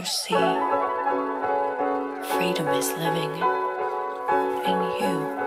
sea. Freedom is living in you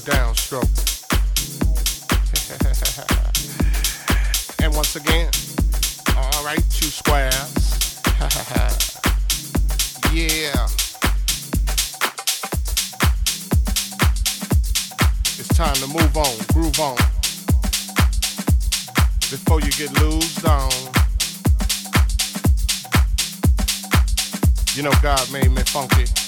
downstroke. and once again, all right, two squares. yeah. It's time to move on, groove on. Before you get loosed on. You know God made me funky.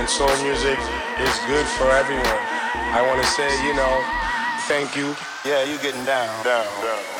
And soul music is good for everyone. I want to say, you know, thank you. Yeah, you getting down, down, down.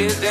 get down.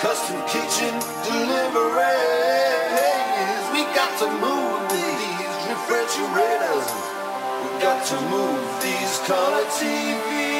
Custom kitchen deliveries. We got to move these refrigerators. We got to move these color TVs.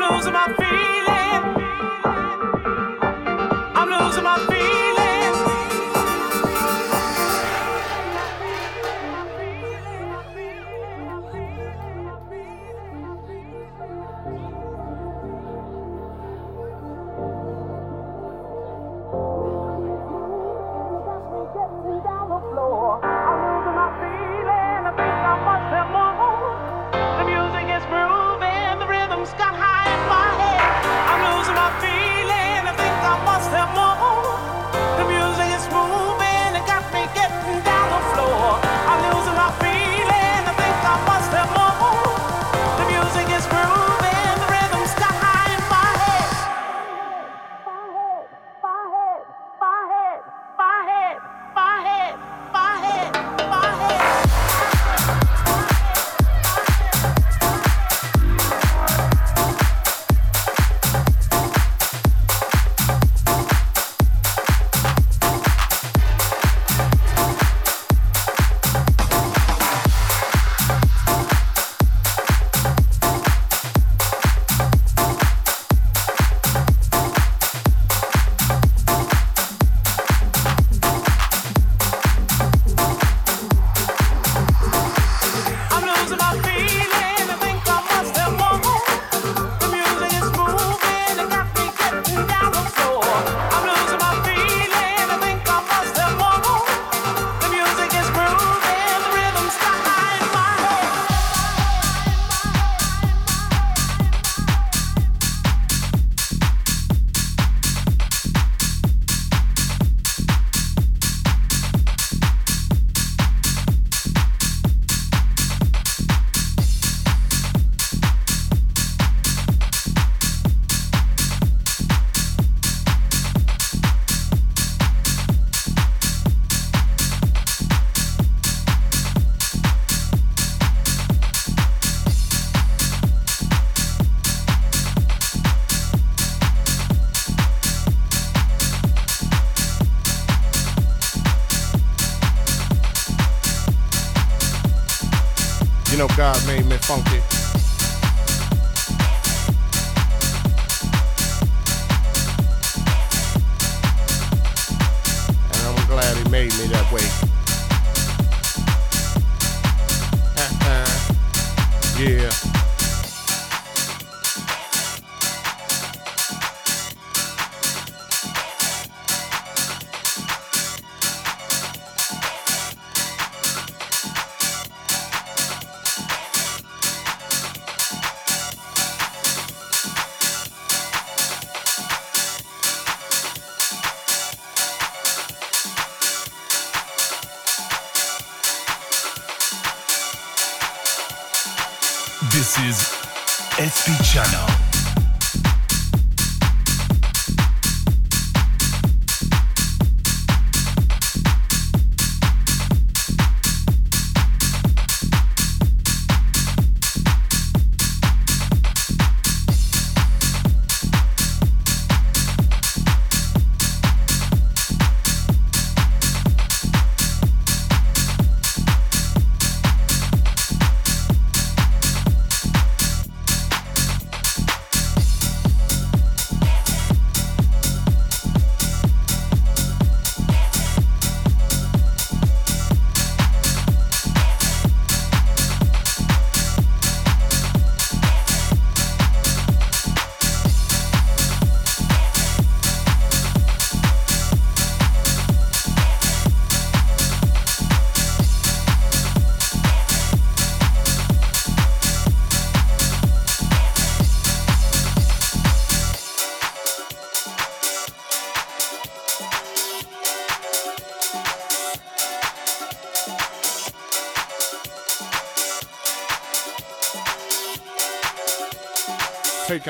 losing my feelings.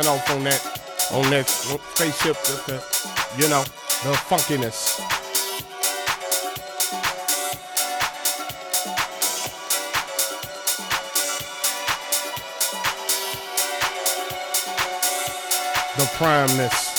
Taking off on that on that spaceship with the you know the funkiness. The primeness.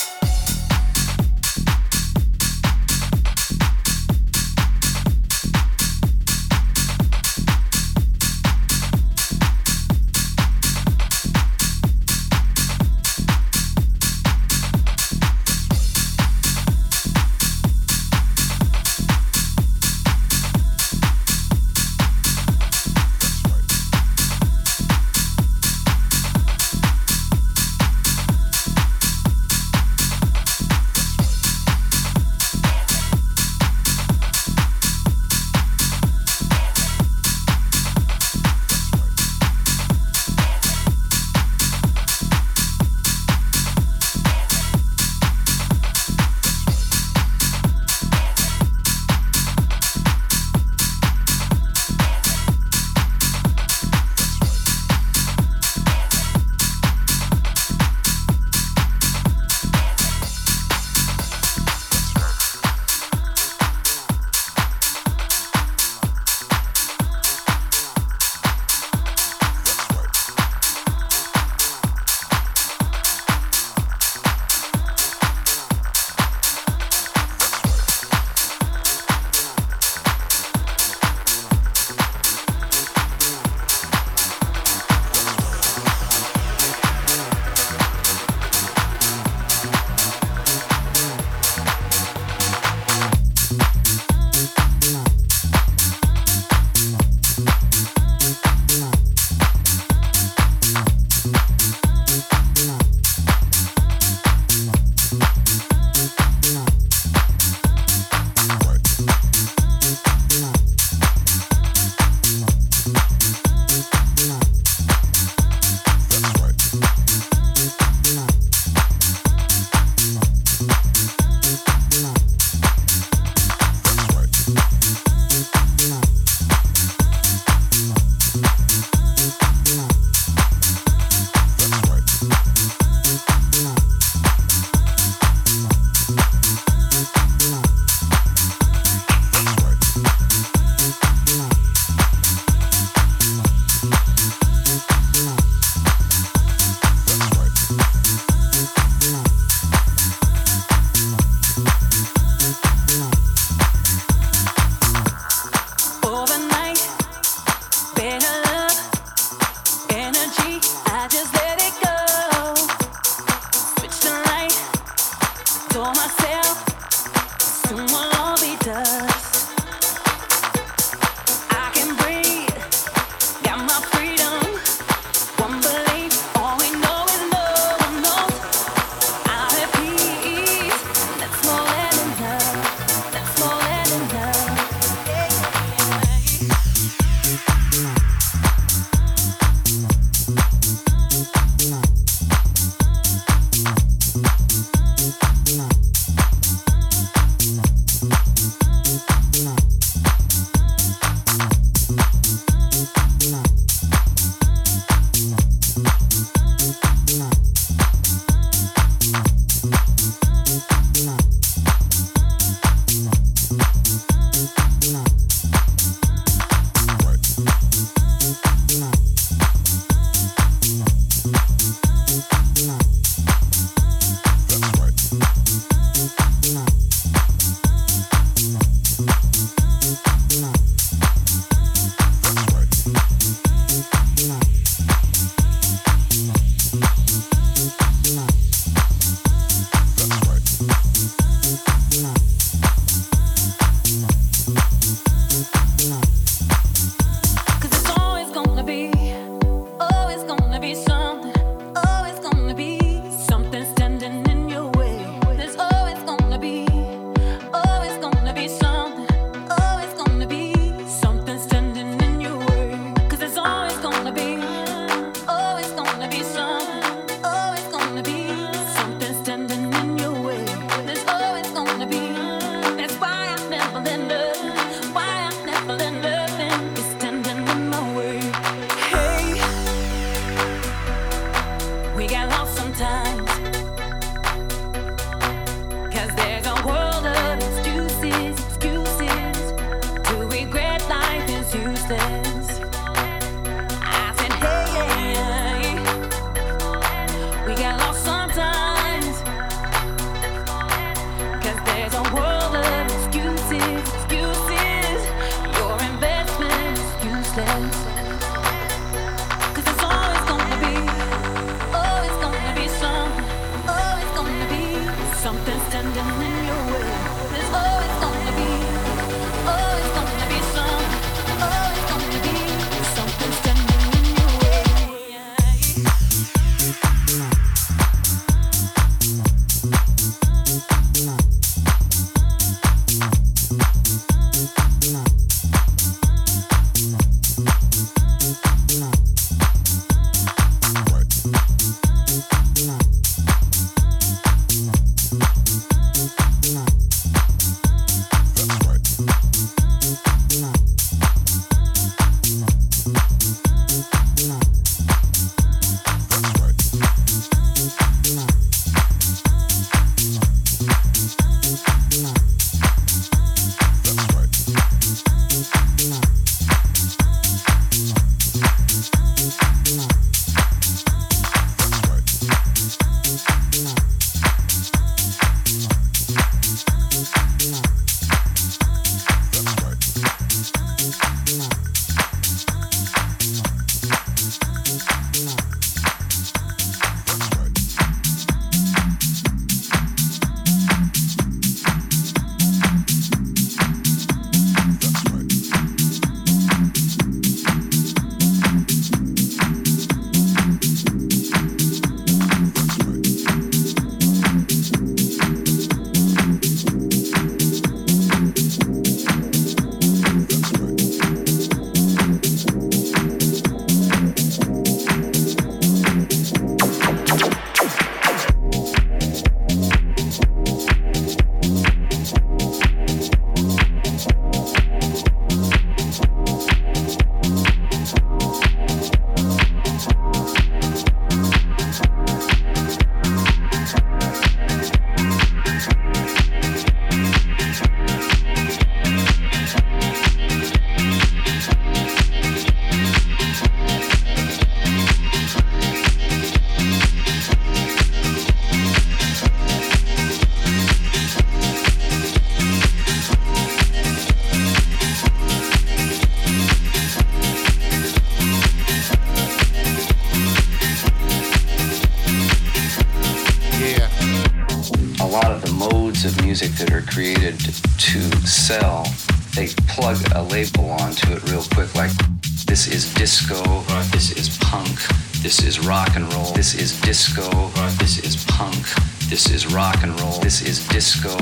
disco, this is punk, this is rock and roll, this is disco,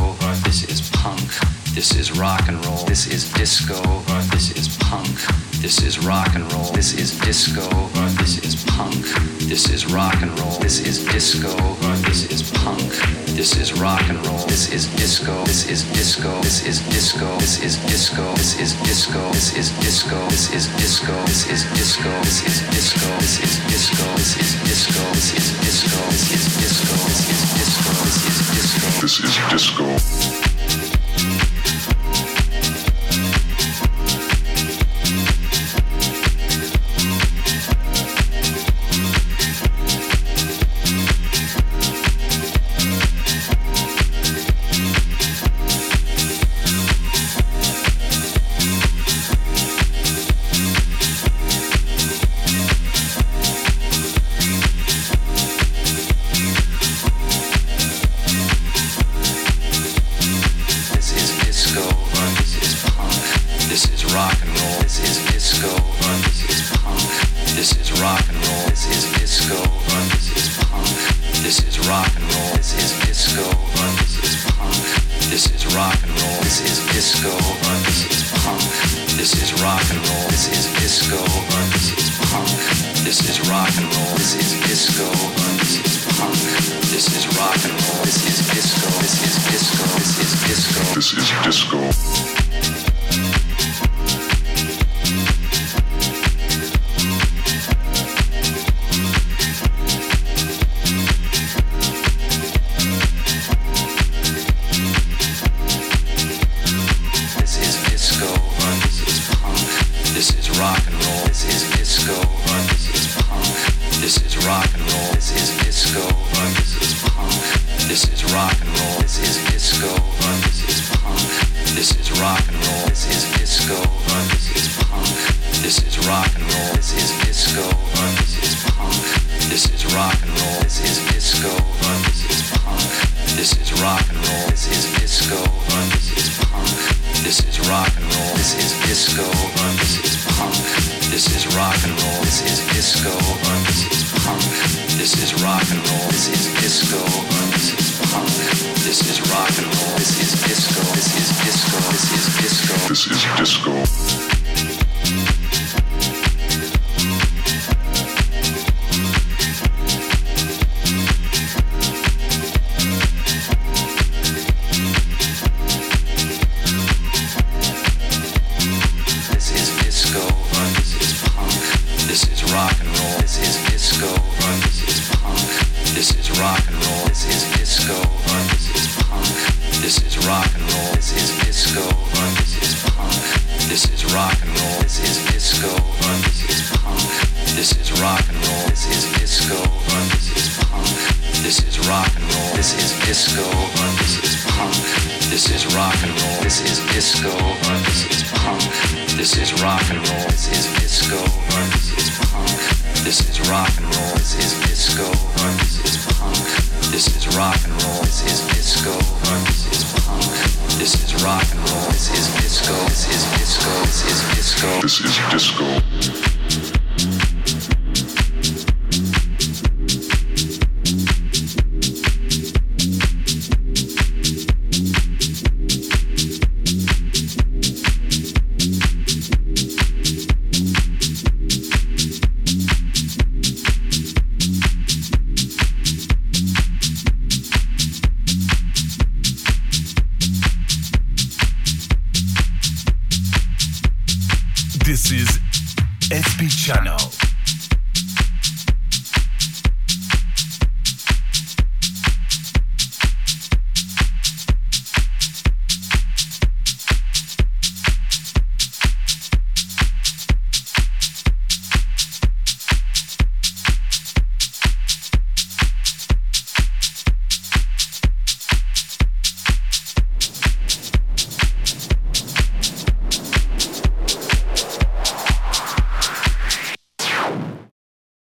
this is punk, this is rock and roll, this is disco, this is this is rock and roll. This is disco. This is punk. This is rock and roll. This is disco. This is punk. This is rock and roll. This is disco. This is disco. This is disco. This is disco. This is disco. This is disco. This is disco. This is disco. This is disco. This is disco. This is disco. This is disco. This is disco. This is disco. This is disco. This is disco.